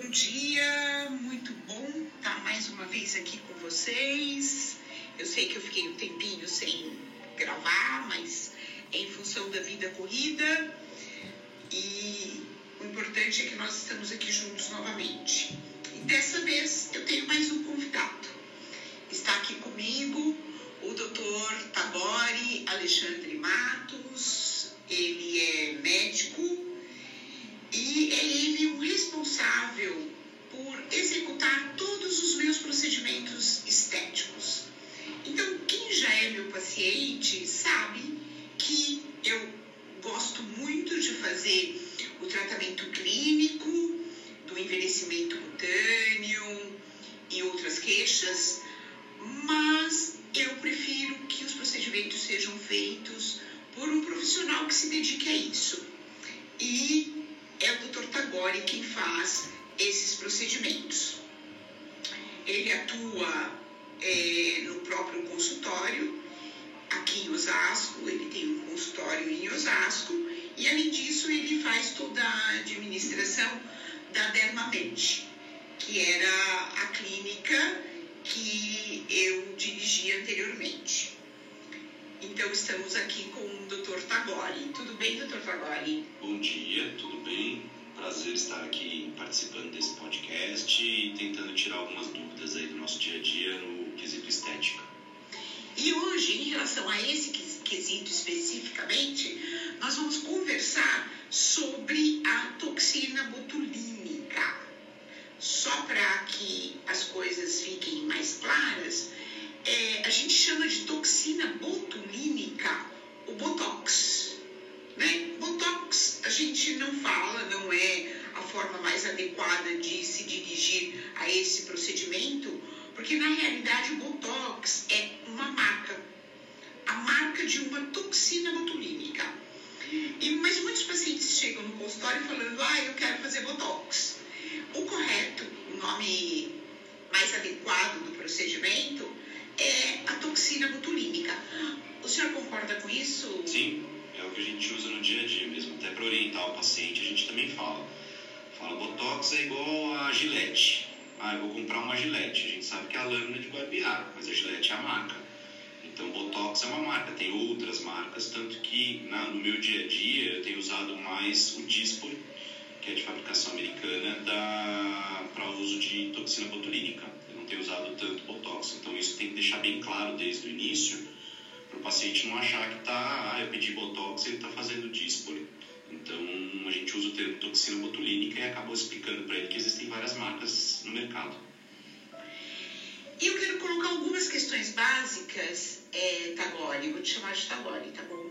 Bom dia, muito bom estar mais uma vez aqui com vocês. Eu sei que eu fiquei um tempinho sem gravar, mas é em função da vida corrida e o importante é que nós estamos aqui juntos novamente. E dessa vez eu tenho mais um convidado. Está aqui comigo o Dr. Tagore Alexandre Matos. Ele é médico é ele o responsável por executar todos os meus procedimentos estéticos. Então, quem já é meu paciente sabe que eu gosto muito de fazer o tratamento clínico do envelhecimento cutâneo e outras queixas, mas eu prefiro que os procedimentos sejam feitos por um profissional que se dedique a isso. E é o Dr. Tagore quem faz esses procedimentos. Ele atua é, no próprio consultório, aqui em Osasco, ele tem um consultório em Osasco, e além disso ele faz toda a administração da Dermamente, que era a clínica que eu dirigi anteriormente. Então estamos aqui com o Dr. Tagore. Tudo bem, Dr. Tagore? Bom dia, tudo bem? Prazer estar aqui participando desse podcast e tentando tirar algumas dúvidas aí do nosso dia a dia no quesito estética. E hoje, em relação a esse quesito especificamente, nós vamos conversar sobre a toxina botulínica. Só para que as coisas fiquem mais claras, é, a gente chama de toxina botulínica fala, não é a forma mais adequada de se dirigir a esse procedimento, porque na realidade o Botox é uma marca, a marca de uma toxina botulínica. E, mas muitos pacientes chegam no consultório falando, ah, eu quero fazer Botox. O correto, o nome mais adequado do procedimento é a toxina botulínica. O senhor concorda com isso? Sim, o que a gente usa no dia a dia mesmo. Até para orientar o paciente, a gente também fala. Fala, Botox é igual a gilete. Ah, eu vou comprar uma gilete. A gente sabe que é a lâmina de barbear, mas a gilete é a marca. Então, Botox é uma marca, tem outras marcas, tanto que na, no meu dia a dia eu tenho usado mais o Dispor, que é de fabricação americana, para uso de toxina botulínica ter usado tanto Botox. Então isso tem que deixar bem claro desde o início, o paciente não achar que está, ah, eu pedi Botox e ele está fazendo Dispoli. Então a gente usa o termo toxina botulínica e acabou explicando para ele que existem várias marcas no mercado. E eu quero colocar algumas questões básicas, é, Tagore, vou te chamar de Tagore, tá bom?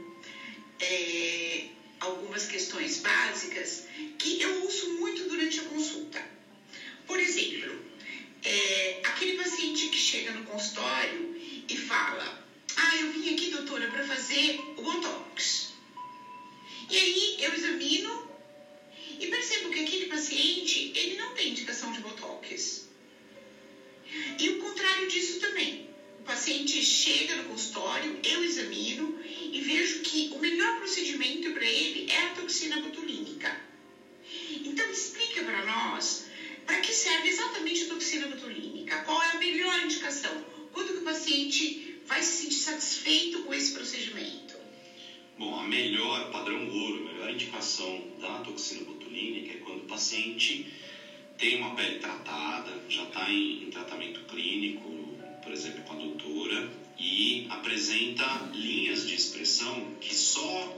É, algumas questões básicas que eu ouço muito durante a consulta. Por exemplo, é, aquele paciente que chega no consultório e fala: Ah, eu vim aqui, doutora, para fazer o Botox. E aí eu examino e percebo que aquele paciente ele não tem indicação de Botox. E o contrário disso também. O paciente chega no consultório, eu examino e vejo que o melhor procedimento para ele é a toxina botulínica. Então explica para nós para que serve exatamente a toxina botulínica? Qual é a melhor indicação? Quando que o paciente vai se sentir satisfeito com esse procedimento? Bom, a melhor, padrão ouro, a melhor indicação da toxina botulínica é quando o paciente tem uma pele tratada, já está em, em tratamento clínico, por exemplo, com a doutora, e apresenta linhas de expressão que só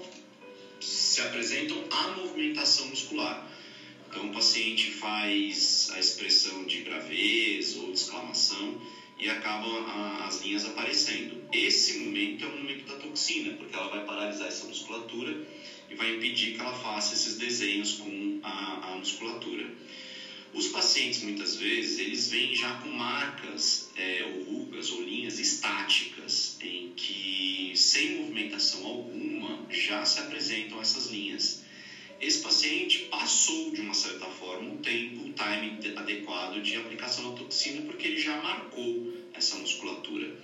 se apresentam à movimentação muscular. Então, o paciente faz a expressão de gravidez ou de exclamação e acabam as linhas aparecendo. Esse momento é o momento da toxina, porque ela vai paralisar essa musculatura e vai impedir que ela faça esses desenhos com a, a musculatura. Os pacientes, muitas vezes, eles vêm já com marcas é, ou rugas ou linhas estáticas, em que, sem movimentação alguma, já se apresentam essas linhas esse paciente passou, de uma certa forma, o tempo, o time adequado de aplicação da toxina, porque ele já marcou essa musculatura.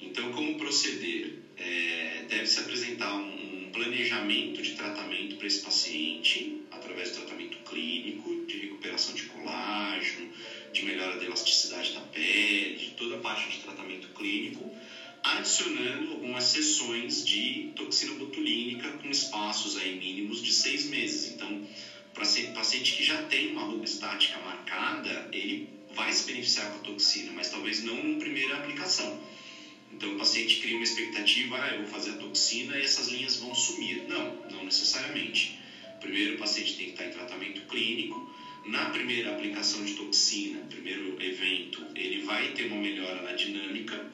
Então, como proceder? É, deve se apresentar um, um planejamento de tratamento para esse paciente, através do tratamento clínico, de recuperação de colágeno, de melhora da elasticidade da pele, de toda a parte de tratamento clínico, adicionando algumas sessões de toxina botulínica com espaços aí mínimos de seis meses. Então, para paciente que já tem uma ruga estática marcada, ele vai se beneficiar com a toxina, mas talvez não na primeira aplicação. Então, o paciente cria uma expectativa, ah, eu vou fazer a toxina e essas linhas vão sumir. Não, não necessariamente. Primeiro, o paciente tem que estar em tratamento clínico. Na primeira aplicação de toxina, primeiro evento, ele vai ter uma melhora na dinâmica,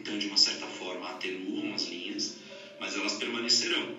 então, de uma certa forma, atenuam as linhas, mas elas permanecerão.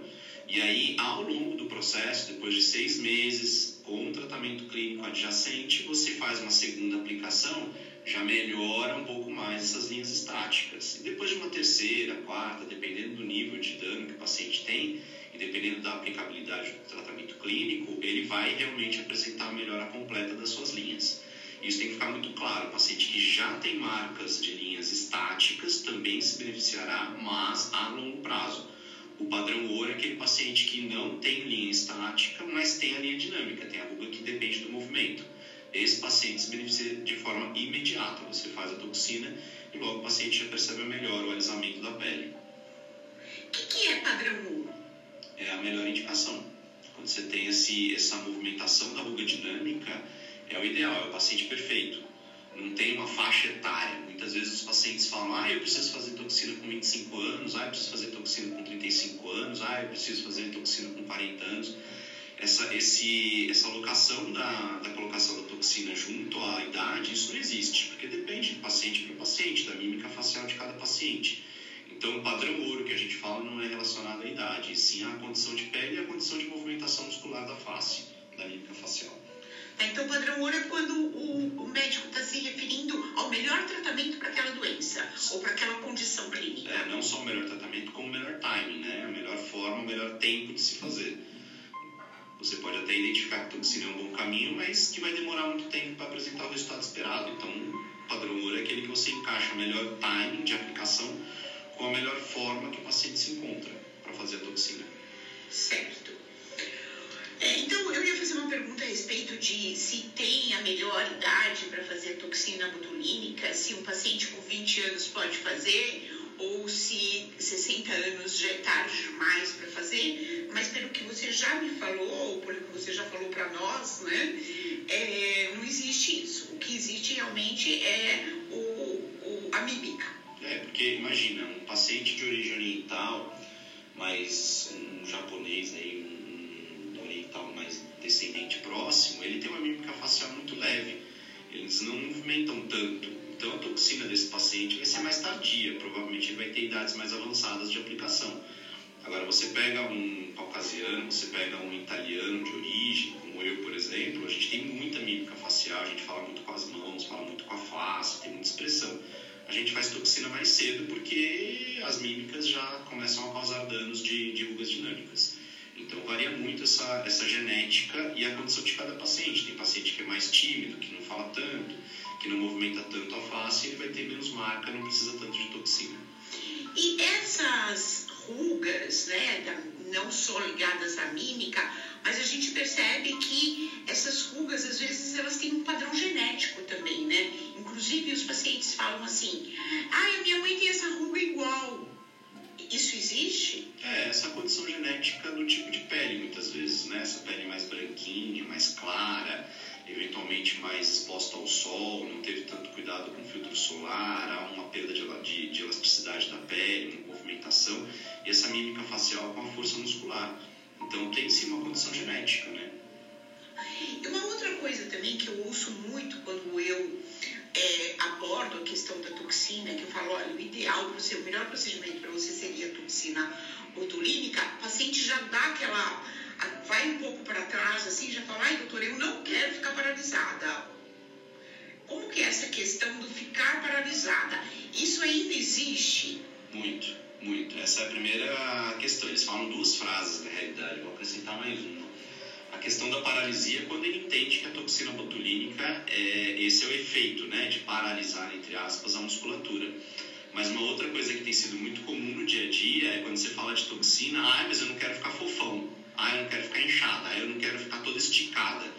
E aí, ao longo do processo, depois de seis meses, com um tratamento clínico adjacente, você faz uma segunda aplicação já melhora um pouco mais essas linhas estáticas. E depois de uma terceira, quarta, dependendo do nível de dano que o paciente tem e dependendo da aplicabilidade do tratamento clínico, ele vai realmente apresentar a melhora completa das suas linhas. Isso tem que ficar muito claro. O paciente que já tem marcas de linhas estáticas também se beneficiará, mas a longo prazo. O padrão ouro é aquele paciente que não tem linha estática, mas tem a linha dinâmica, tem a ruga que depende do movimento esse paciente se beneficia de forma imediata. Você faz a toxina e logo o paciente já percebe melhor o alisamento da pele. O que, que, é padrão 1? É a melhor indicação. Quando você tem esse, essa movimentação da ruga dinâmica, é o ideal, é o paciente perfeito. Não tem uma faixa etária. Muitas vezes os pacientes falam, ah, eu preciso fazer toxina com 25 anos, ah, eu preciso fazer toxina com 35 anos, ah, eu preciso fazer toxina com 40 anos essa, esse, essa alocação da, da colocação da toxina junto à idade, isso não existe, porque depende de paciente para paciente, da mímica facial de cada paciente. Então, o padrão ouro que a gente fala não é relacionado à idade, sim à condição de pele e à condição de movimentação muscular da face, da mímica facial. Tá, então, padrão ouro é quando o, o médico está se referindo ao melhor tratamento para aquela doença ou para aquela condição clínica. É, não só o melhor tratamento, como o melhor timing, né? A melhor forma, o melhor tempo de se fazer. Você pode até identificar que a toxina é um bom caminho, mas que vai demorar muito tempo para apresentar o resultado esperado. Então, o padrão ouro é aquele que você encaixa o melhor timing de aplicação com a melhor forma que o paciente se encontra para fazer a toxina. Certo. Eu ia fazer uma pergunta a respeito de se tem a melhor idade para fazer toxina botulínica, se um paciente com 20 anos pode fazer ou se 60 anos já é tarde demais para fazer, mas pelo que você já me falou, ou pelo que você já falou para nós, né, é, não existe isso. O que existe realmente é o, o, a mímica. É, porque imagina, um paciente de origem oriental, mas um japonês aí, oriental mais descendente próximo, ele tem uma mímica facial muito leve. Eles não movimentam tanto então, a toxina desse paciente vai ser mais tardia, provavelmente ele vai ter idades mais avançadas de aplicação. Agora, você pega um caucasiano, você pega um italiano de origem, como eu, por exemplo, a gente tem muita mímica facial, a gente fala muito com as mãos, fala muito com a face, tem muita expressão. A gente faz toxina mais cedo porque as mímicas já começam a causar danos de, de rugas dinâmicas. Então varia muito essa, essa genética e a condição de cada paciente. Tem paciente que é mais tímido, que não fala tanto, que não movimenta tanto a face, ele vai ter menos marca, não precisa tanto de toxina. E essas rugas, né, não só ligadas à mímica, mas a gente percebe que essas rugas, às vezes, elas têm um padrão genético também, né? Inclusive, os pacientes falam assim, ah, a minha mãe tem essa ruga igual. Isso existe? É, essa condição genética do tipo de pele, muitas vezes, né? Essa pele mais branquinha, mais clara, eventualmente mais exposta ao sol, não teve tanto cuidado com o filtro solar, há uma perda de, de, de elasticidade da pele, uma movimentação, e essa mímica facial com a força muscular. Então tem sim uma condição genética, né? E uma outra coisa também que eu ouço muito quando eu é, abordo a questão da toxina, que eu falo, olha, o ideal para você, o melhor procedimento para você seria a toxina botulínica, o paciente já dá aquela vai um pouco para trás, assim, já fala, ai, doutor, eu não quero ficar paralisada. Como que é essa questão do ficar paralisada? Isso ainda existe? Muito, muito. Essa é a primeira questão. Eles falam duas frases, na realidade, vou acrescentar mais uma. Questão da paralisia, quando ele entende que a toxina botulínica, é, esse é o efeito, né, de paralisar, entre aspas, a musculatura. Mas uma outra coisa que tem sido muito comum no dia a dia é quando você fala de toxina, ah, mas eu não quero ficar fofão, ah, eu não quero ficar inchada, ah, eu não quero ficar toda esticada.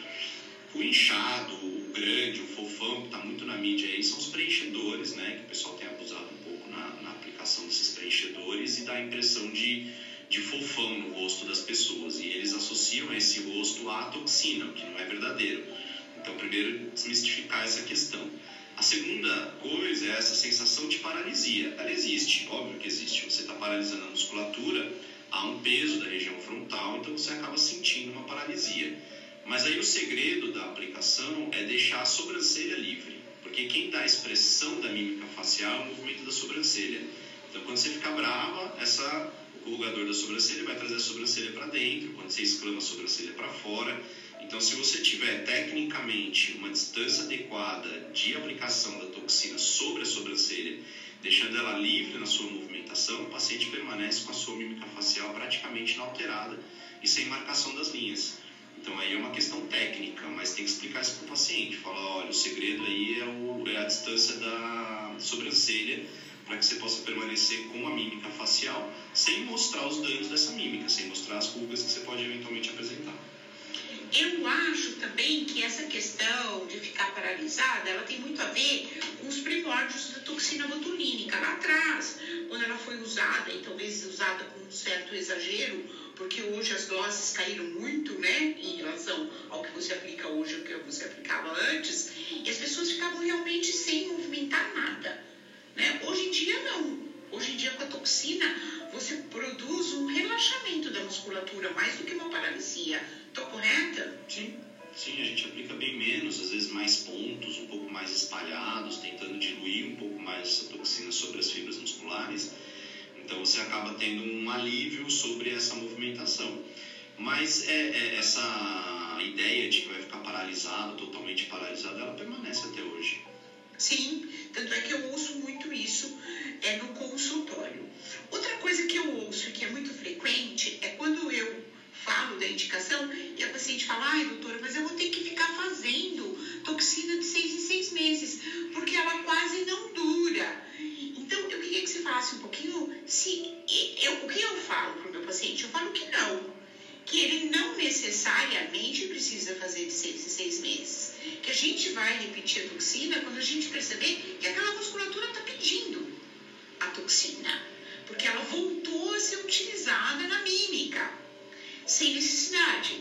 O inchado, o grande, o fofão, que está muito na mídia aí, são os preenchedores, né? Que o pessoal tem abusado um pouco na, na aplicação desses preenchedores e dá a impressão de, de fofão no rosto das pessoas. E eles associam esse rosto à toxina, o que não é verdadeiro. Então, primeiro, desmistificar essa questão. A segunda coisa é essa sensação de paralisia. Ela existe, óbvio que existe. Você está paralisando a musculatura, há um peso da região frontal, então você acaba sentindo uma paralisia. Mas aí o segredo da aplicação é deixar a sobrancelha livre, porque quem dá a expressão da mímica facial é o movimento da sobrancelha. Então, quando você fica brava, essa, o corrugador da sobrancelha vai trazer a sobrancelha para dentro, quando você exclama a sobrancelha para fora. Então, se você tiver tecnicamente uma distância adequada de aplicação da toxina sobre a sobrancelha, deixando ela livre na sua movimentação, o paciente permanece com a sua mímica facial praticamente inalterada e sem marcação das linhas. Então aí é uma questão técnica, mas tem que explicar isso para o paciente. Falar, olha, o segredo aí é, o, é a distância da sobrancelha para que você possa permanecer com a mímica facial sem mostrar os danos dessa mímica, sem mostrar as rugas que você pode eventualmente apresentar. Eu acho também que essa questão de ficar paralisada, ela tem muito a ver com os primórdios da toxina botulínica lá atrás, quando ela foi usada e talvez usada com um certo exagero, porque hoje as doses caíram muito, né, em relação ao que você aplica hoje, ao que você aplicava antes, e as pessoas ficavam realmente sem movimentar nada, né? Hoje em dia não. Hoje em dia com a toxina você produz um relaxamento da musculatura mais do que uma paralisia Estou correta? Sim. Sim, a gente aplica bem menos, às vezes mais pontos, um pouco mais espalhados, tentando diluir um pouco mais essa toxina sobre as fibras musculares. Então você acaba tendo um alívio sobre essa movimentação. Mas é, é, essa ideia de que vai ficar paralisado, totalmente paralisado, ela permanece até hoje. Sim, tanto é que eu ouço muito isso é, no consultório. Outra coisa que eu ouço que é muito frequente é quando eu falo da indicação e a paciente fala, ai doutora, mas eu vou ter que ficar fazendo toxina de seis em seis meses, porque ela quase não dura. Então, eu queria que você falasse um pouquinho se eu, o que eu falo para o meu paciente? Eu falo que não, que ele não necessariamente precisa fazer de seis em seis meses. Que a gente vai repetir a toxina quando a gente perceber que aquela musculatura está pedindo a toxina, porque ela voltou a ser utilizada na mímica sem necessidade.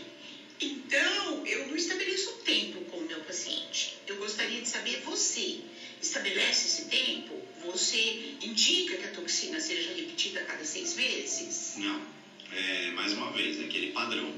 Então, eu não estabeleço tempo com o meu paciente. Eu gostaria de saber você. Estabelece esse tempo? Você indica que a toxina seja repetida a cada seis meses? Não. É, mais uma vez, aquele padrão.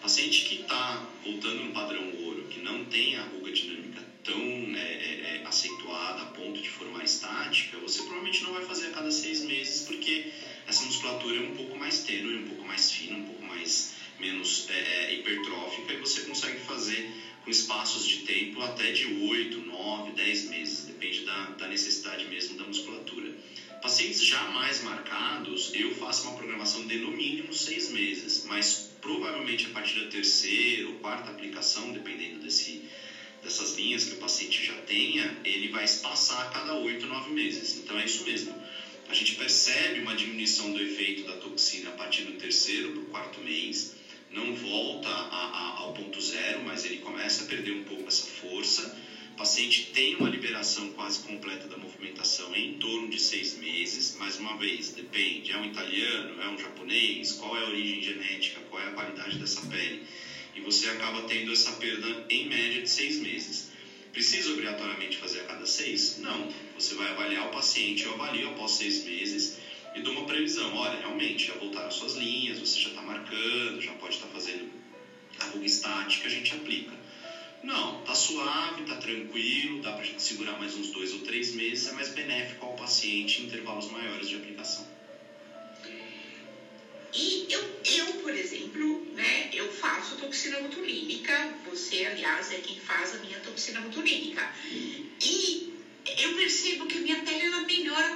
Paciente que está voltando no padrão ouro, que não tem a ruga dinâmica tão é, é, é, acentuada a ponto de formar estática, você provavelmente não vai fazer a cada seis meses, porque essa musculatura é um pouco mais tênue, um pouco mais fina, um pouco mais menos é, é, hipertrófica e você consegue fazer com espaços de tempo até de 8, 9, 10 meses, depende da, da necessidade mesmo da musculatura. Pacientes já mais marcados, eu faço uma programação de no mínimo 6 meses, mas provavelmente a partir da terceira ou quarta aplicação, dependendo desse, dessas linhas que o paciente já tenha, ele vai espaçar a cada 8, 9 meses. Então é isso mesmo a gente percebe uma diminuição do efeito da toxina a partir do terceiro para o quarto mês. Não volta a, a, ao ponto zero, mas ele começa a perder um pouco essa força. O paciente tem uma liberação quase completa da movimentação em torno de seis meses. Mais uma vez, depende: é um italiano, é um japonês, qual é a origem genética, qual é a qualidade dessa pele. E você acaba tendo essa perda em média de seis meses. Precisa obrigatoriamente fazer a cada seis? Não. Você vai avaliar o paciente, eu avalio após seis meses e dou uma previsão. Olha, realmente já voltaram suas linhas, você já está marcando, já pode estar tá fazendo a ruga estática, a gente aplica. Não, tá suave, tá tranquilo, dá para segurar mais uns dois ou três meses, é mais benéfico ao paciente em intervalos maiores de aplicação. E eu, eu, por exemplo, né, eu faço toxina botulínica, você, aliás, é quem faz a minha toxina botulínica. E eu percebo que a minha pele ela melhora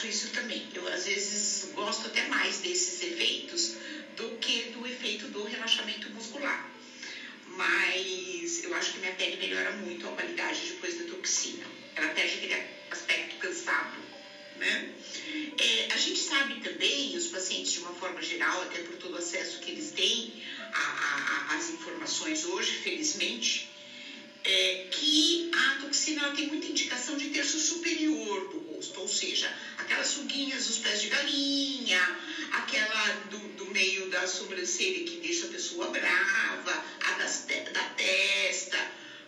acho isso também. Eu às vezes gosto até mais desses efeitos do que do efeito do relaxamento muscular. Mas eu acho que minha pele melhora muito a qualidade depois da toxina. Ela perde aquele aspecto cansado, né? É, a gente sabe também, os pacientes de uma forma geral, até por todo o acesso que eles têm às informações hoje, felizmente, é, que a toxina ela tem muita indicação de terço superior do ou seja, aquelas ruguinhas dos pés de galinha, aquela do, do meio da sobrancelha que deixa a pessoa brava, a das, da testa,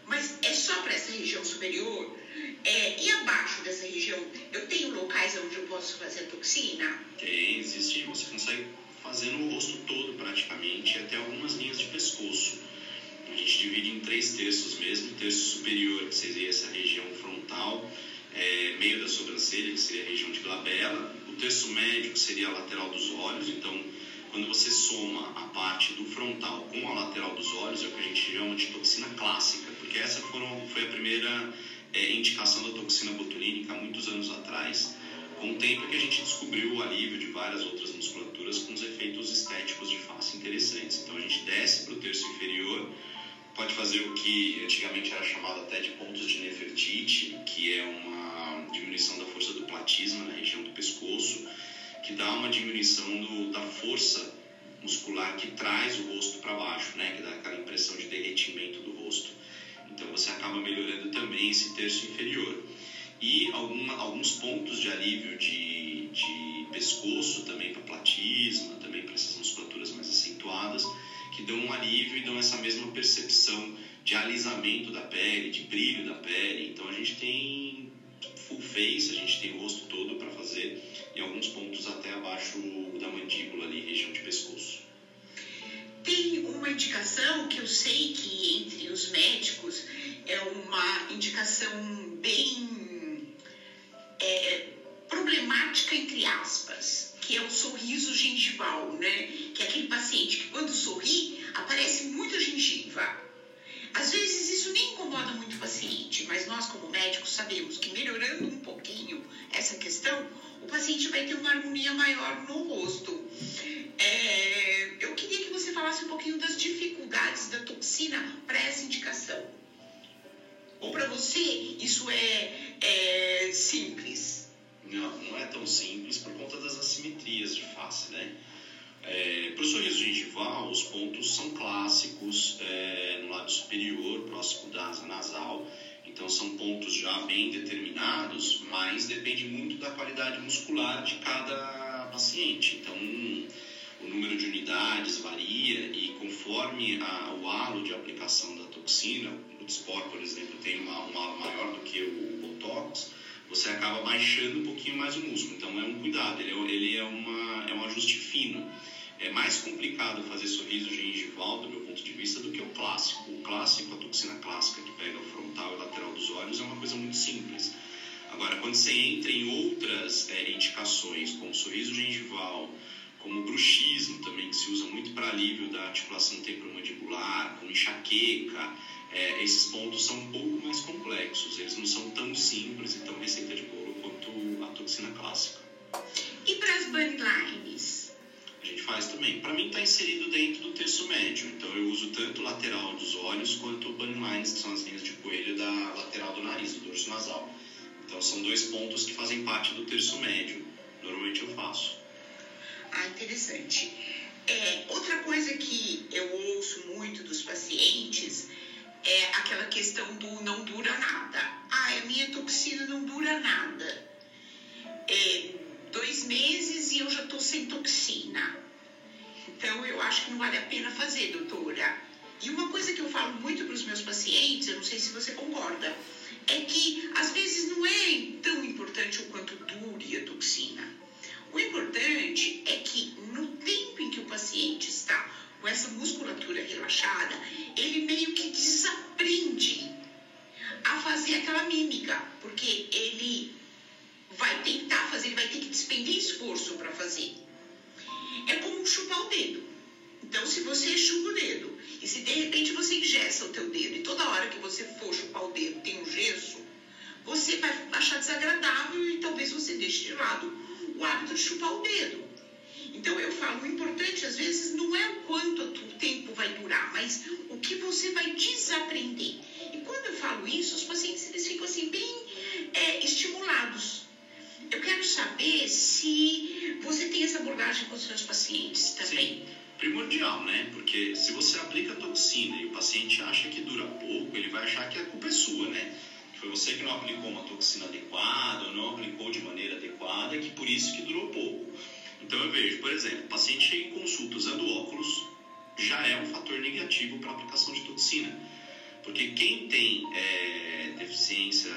mas é só para essa região superior. É, e abaixo dessa região, eu tenho locais onde eu posso fazer toxina? Tem, existe. Você consegue fazer no rosto todo praticamente, até algumas linhas de pescoço. A gente divide em três terços mesmo, terço superior, que seria essa região frontal, é, meio da sobrancelha, que seria a região de glabela, o terço médio, que seria a lateral dos olhos, então quando você soma a parte do frontal com a lateral dos olhos, é o que a gente chama de toxina clássica, porque essa foram, foi a primeira é, indicação da toxina botulínica há muitos anos atrás, com o tempo que a gente descobriu o alívio de várias outras musculaturas com os efeitos estéticos de face interessantes. Então a gente desce para o terço inferior, pode fazer o que antigamente era chamado até de pontos de Nefertiti, que é uma diminuição da força do platisma na região do pescoço, que dá uma diminuição do, da força muscular que traz o rosto para baixo, né, que dá aquela impressão de derretimento do rosto. Então você acaba melhorando também esse terço inferior. E alguma, alguns pontos de alívio de, de pescoço também para platisma, também para essas musculaturas mais acentuadas que dão um alívio e dão essa mesma percepção de alisamento da pele, de brilho da pele. Então a gente tem full face, a gente tem o rosto todo para fazer, em alguns pontos até abaixo da mandíbula ali, região de pescoço. Tem uma indicação que eu sei que entre os médicos é uma indicação bem é, problemática entre aspas que é o sorriso gengival, né? Que é aquele paciente que quando sorri aparece muita gengiva. Às vezes isso nem incomoda muito o paciente, mas nós como médicos sabemos que melhorando um pouquinho essa questão, o paciente vai ter uma harmonia maior no rosto. É, eu queria que você falasse um pouquinho das dificuldades da toxina para essa indicação. Ou para você isso é, é simples? Não, não é tão simples por conta das assimetrias de face, né? É, para o sorriso gengival, os pontos são clássicos é, no lado superior, próximo da asa nasal. Então, são pontos já bem determinados, mas depende muito da qualidade muscular de cada paciente. Então, o número de unidades varia e conforme a, o halo de aplicação da toxina, o Dispor, por exemplo, tem um halo maior do que o Botox, você acaba baixando um pouquinho mais o músculo. Então é um cuidado, ele é, ele é, uma, é um ajuste fino. É mais complicado fazer sorriso gengival, do meu ponto de vista, do que o clássico. O clássico, a toxina clássica que pega o frontal e lateral dos olhos, é uma coisa muito simples. Agora, quando você entra em outras é, indicações, como sorriso gengival, como bruxismo também, que se usa muito para alívio da articulação temporomandibular, como enxaqueca, é, esses pontos são um pouco mais complexos, eles não são tão simples e tão receita de bolo quanto a toxina clássica. E para as bunny lines? A gente faz também. Para mim está inserido dentro do terço médio, então eu uso tanto o lateral dos olhos quanto o bunny lines, que são as linhas de coelho da lateral do nariz, do dorso nasal. Então são dois pontos que fazem parte do terço médio. Normalmente eu faço. Ah, interessante. É, outra coisa que eu ouço muito dos pacientes é aquela questão do não dura nada. Ah, a minha toxina não dura nada. É dois meses e eu já estou sem toxina. Então eu acho que não vale a pena fazer, doutora. E uma coisa que eu falo muito para os meus pacientes, eu não sei se você concorda, é que às vezes não é tão importante o quanto dure a toxina. O importante é que no tempo em que o paciente está com essa musculatura relaxada, ele meio que desaprende a fazer aquela mímica, porque ele vai tentar fazer, ele vai ter que despender esforço para fazer. É como chupar o dedo. Então, se você chupa o dedo e se de repente você ingessa o teu dedo e toda hora que você for chupar o dedo tem um gesso, você vai achar desagradável e talvez você deixe de lado o hábito de chupar o dedo. Então eu falo, o importante às vezes não é o quanto o tempo vai durar, mas o que você vai desaprender. E quando eu falo isso, os pacientes eles ficam assim bem é, estimulados. Eu quero saber se você tem essa abordagem com os seus pacientes também. Sim primordial, né? Porque se você aplica toxina e o paciente acha que dura pouco, ele vai achar que a culpa é sua, né? foi você que não aplicou uma toxina adequada ou não aplicou de maneira adequada, que por isso que durou pouco. Então eu vejo, por exemplo, paciente chega em consulta usando óculos, já é um fator negativo para a aplicação de toxina. Porque quem tem é, deficiência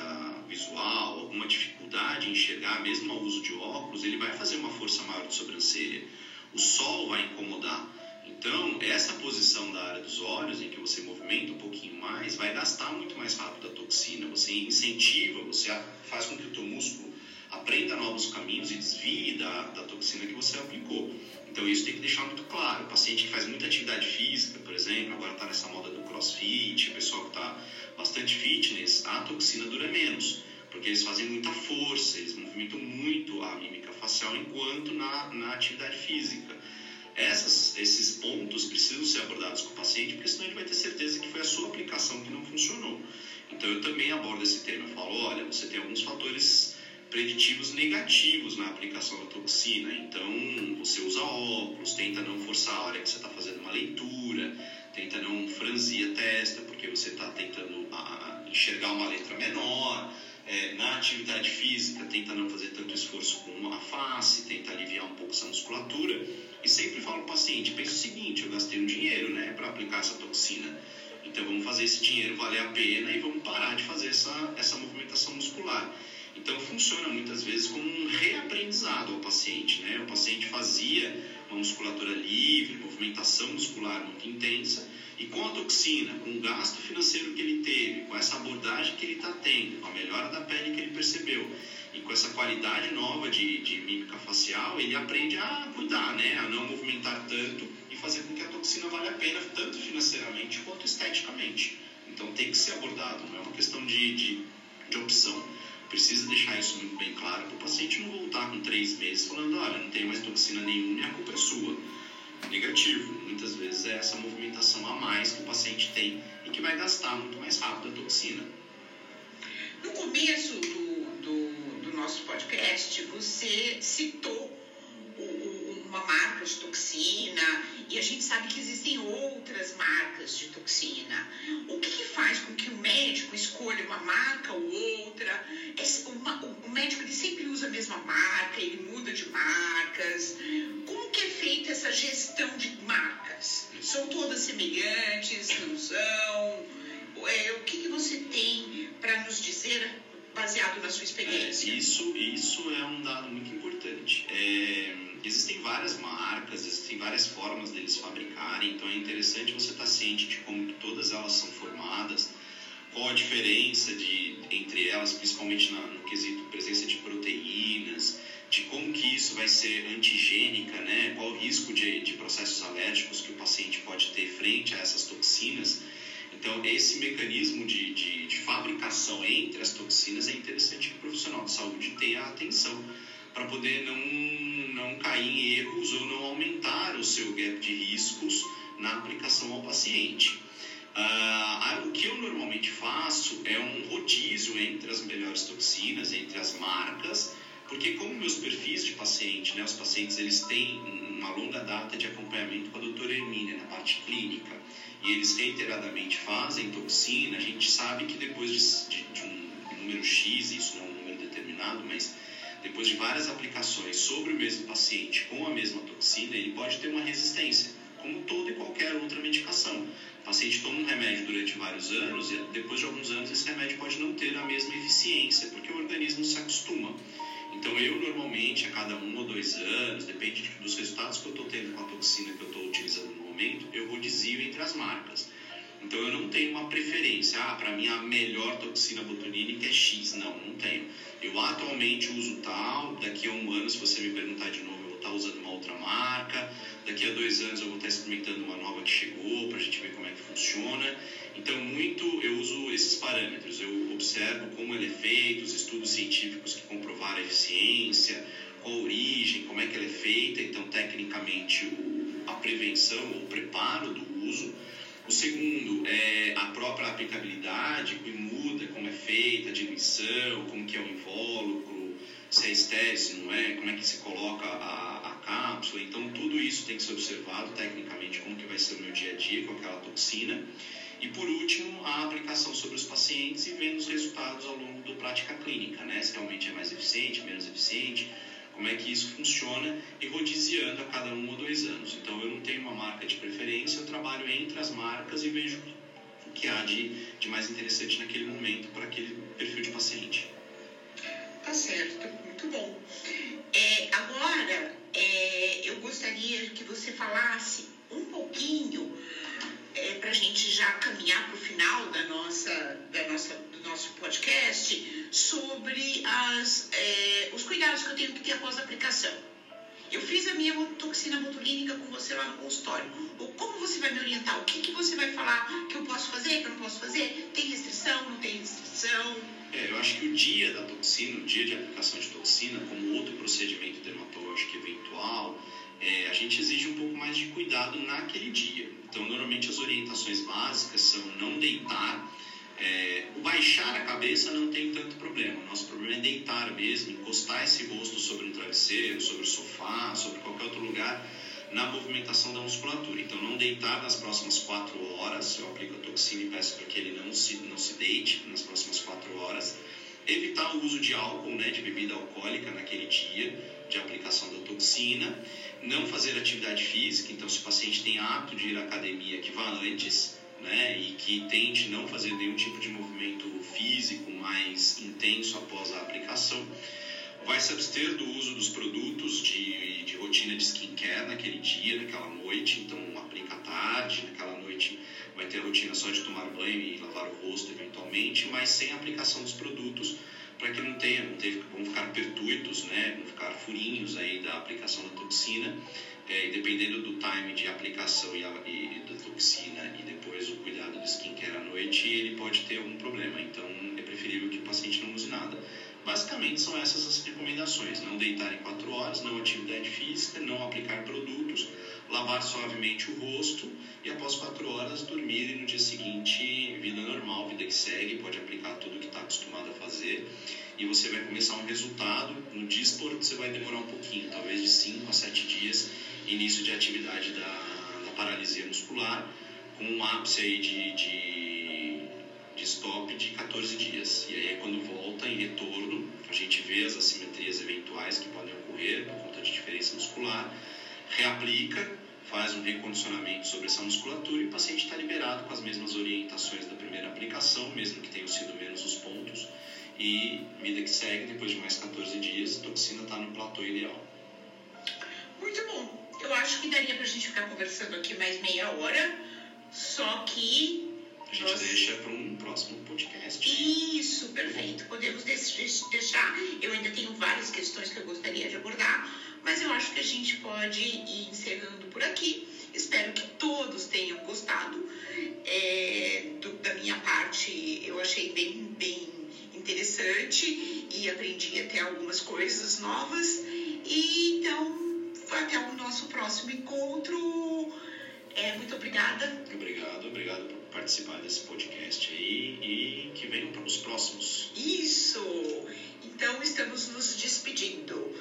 visual, alguma dificuldade em enxergar, mesmo ao uso de óculos, ele vai fazer uma força maior de sobrancelha. O sol vai incomodar. Então, essa posição da área dos olhos, em que você movimenta um pouquinho mais, vai gastar muito mais rápido a toxina. Você incentiva, você faz com que o teu músculo aprenda novos caminhos e desvie da, da toxina que você aplicou. Então, isso tem que deixar muito claro. O paciente que faz muita atividade física, por exemplo, agora está nessa moda do crossfit, o pessoal que está bastante fitness, a toxina dura menos, porque eles fazem muita força, eles movimentam muito a mímica facial enquanto na, na atividade física essas, esses pontos precisam ser abordados com o paciente, porque senão ele vai ter certeza que foi a sua aplicação que não funcionou. Então eu também abordo esse tema. Eu falo, olha, você tem alguns fatores preditivos negativos na aplicação da toxina. Então você usa óculos, tenta não forçar a hora que você está fazendo uma leitura, tenta não franzir a testa, porque você está tentando enxergar uma letra menor é, na atividade física, tenta não fazer tanto esforço com a face, tenta aliviar um pouco essa musculatura. E sempre falo para o paciente: pensa o seguinte, eu gastei um dinheiro né, para aplicar essa toxina. Então vamos fazer esse dinheiro valer a pena e vamos parar de fazer essa, essa movimentação muscular. Então funciona muitas vezes como um reaprendizado ao paciente. Né? O paciente fazia uma musculatura livre, movimentação muscular muito intensa, e com a toxina, com o gasto financeiro que ele teve, com essa abordagem que ele está tendo, com a melhora da pele que ele percebeu e com essa qualidade nova de, de mímica facial, ele aprende a cuidar, né? a não movimentar tanto e fazer com que a toxina valha a pena, tanto financeiramente quanto esteticamente. Então tem que ser abordado, não é uma questão de, de, de opção. Precisa deixar isso muito bem claro para o paciente não voltar com três meses falando: olha, não tem mais toxina nenhuma e a culpa é sua negativo. Muitas vezes é essa movimentação a mais que o paciente tem e que vai gastar muito mais rápido a toxina. No começo do, do, do nosso podcast, você citou uma marca de toxina e a gente sabe que existem outras marcas de toxina. O que, que faz com que o médico escolha uma marca ou outra? Uma, o médico ele sempre usa a mesma marca, ele muda de marcas. Como que é feita essa gestão de marcas? São todas semelhantes? Não são? É, o que, que você tem para nos dizer baseado na sua experiência? É, isso, isso é um dado muito importante. É existem várias marcas, existem várias formas deles fabricarem, então é interessante você estar ciente de como todas elas são formadas, qual a diferença de, entre elas, principalmente na, no quesito presença de proteínas, de como que isso vai ser antigênica, né? qual o risco de, de processos alérgicos que o paciente pode ter frente a essas toxinas. Então, esse mecanismo de, de, de fabricação entre as toxinas é interessante que o profissional de saúde tenha atenção para poder não, não cair em erros ou não aumentar o seu gap de riscos na aplicação ao paciente. Ah, o que eu normalmente faço é um rodízio entre as melhores toxinas, entre as marcas, porque como meus perfis de paciente, né, os pacientes eles têm uma longa data de acompanhamento com a doutora Hermínia na parte clínica, e eles reiteradamente fazem toxina, a gente sabe que depois de, de, de um número X, isso não é um número determinado, mas depois de várias aplicações sobre o mesmo paciente com a mesma toxina, ele pode ter uma resistência, como toda e qualquer outra medicação. O paciente toma um remédio durante vários anos e depois de alguns anos esse remédio pode não ter a mesma eficiência, porque o organismo se acostuma. Então eu normalmente a cada um ou dois anos, depende dos resultados que eu estou tendo com a toxina que eu estou utilizando no momento, eu desvio entre as marcas. Então eu não tenho uma preferência, ah, para mim a melhor toxina botulínica é X. Não, não tenho. Eu atualmente uso tal, daqui a um ano, se você me perguntar de novo, estar usando uma outra marca, daqui a dois anos eu vou estar experimentando uma nova que chegou, para a gente ver como é que funciona. Então, muito eu uso esses parâmetros, eu observo como ele é feito, os estudos científicos que comprovaram a eficiência, qual a origem, como é que ela é feita, então, tecnicamente, a prevenção, o preparo do uso. O segundo é a própria aplicabilidade, que muda, como é feita a diluição, como que é o invólucro, se é estéril, se não é, como é que se coloca a, a cápsula. Então, tudo isso tem que ser observado tecnicamente, como que vai ser o meu dia a dia com aquela toxina. E por último, a aplicação sobre os pacientes e vendo os resultados ao longo da prática clínica, né? Se realmente é mais eficiente, menos eficiente, como é que isso funciona e rodiziando a cada um ou dois anos. Então eu não tenho uma marca de preferência, eu trabalho entre as marcas e vejo o que há de, de mais interessante naquele momento para aquele perfil de paciente. Tá certo, muito bom. É, agora, é, eu gostaria que você falasse um pouquinho é, para a gente já caminhar para o final da nossa, da nossa, do nosso podcast sobre as, é, os cuidados que eu tenho que ter após a aplicação. Eu fiz a minha toxina botulínica com você lá no consultório. Ou como você vai me orientar? O que, que você vai falar que eu posso fazer, que eu não posso fazer? Tem restrição, não tem restrição? É, eu acho que o dia da toxina, o dia de aplicação de toxina, como outro procedimento dermatológico eventual, é, a gente exige um pouco mais de cuidado naquele dia. Então, normalmente as orientações básicas são não deitar. É, o baixar a cabeça não tem tanto problema. O nosso problema é deitar mesmo, encostar esse rosto sobre um travesseiro, sobre o sofá, sobre qualquer outro lugar na movimentação da musculatura. Então, não deitar nas próximas quatro horas. Eu aplico a toxina e peço para que ele não se, não se deite nas próximas quatro horas. Evitar o uso de álcool, né, de bebida alcoólica naquele dia de aplicação da toxina não fazer atividade física, então se o paciente tem hábito de ir à academia, que vá antes, né, e que tente não fazer nenhum tipo de movimento físico mais intenso após a aplicação, vai se abster do uso dos produtos de, de rotina de skincare naquele dia, naquela noite, então aplica tarde, naquela noite vai ter a rotina só de tomar banho e lavar o rosto eventualmente, mas sem aplicação dos produtos para que não tenha, não teve, vão ficar pertuitos, né, vão ficar furinhos aí da aplicação da toxina, é, e dependendo do time de aplicação e, a, e, da toxina e depois o cuidado do skincare à noite, ele pode ter algum problema. Então é preferível que o paciente não use nada. Basicamente são essas as recomendações: não deitar em 4 horas, não atividade física, não aplicar produtos, lavar suavemente o rosto e após 4 horas dormir e no dia seguinte vida normal, vida que segue, pode aplicar tudo que está acostumado a fazer e você vai começar um resultado. No dispor você vai demorar um pouquinho, talvez de 5 a 7 dias, início de atividade da, da paralisia muscular, com um ápice aí de, de, de stop de 14 dias. E aí quando volta em retorno, a gente vê as assimetrias eventuais que podem ocorrer por conta de diferença muscular, reaplica faz um recondicionamento sobre essa musculatura e o paciente está liberado com as mesmas orientações da primeira aplicação, mesmo que tenham sido menos os pontos. E vida que segue, depois de mais 14 dias, a toxina está no platô ideal. Muito bom. Eu acho que daria para a gente ficar conversando aqui mais meia hora, só que. A gente deixa para um próximo podcast. Isso, perfeito. Podemos deixar. Eu ainda tenho várias questões que eu gostaria de abordar mas eu acho que a gente pode ir encerrando por aqui. Espero que todos tenham gostado. É, do, da minha parte, eu achei bem, bem interessante e aprendi até algumas coisas novas. E então, até o nosso próximo encontro. É, muito obrigada. Obrigado, obrigado por participar desse podcast aí e, que venham para os próximos. Isso! Então estamos nos despedindo.